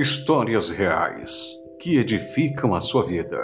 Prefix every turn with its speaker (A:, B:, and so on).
A: Histórias reais que edificam a sua vida.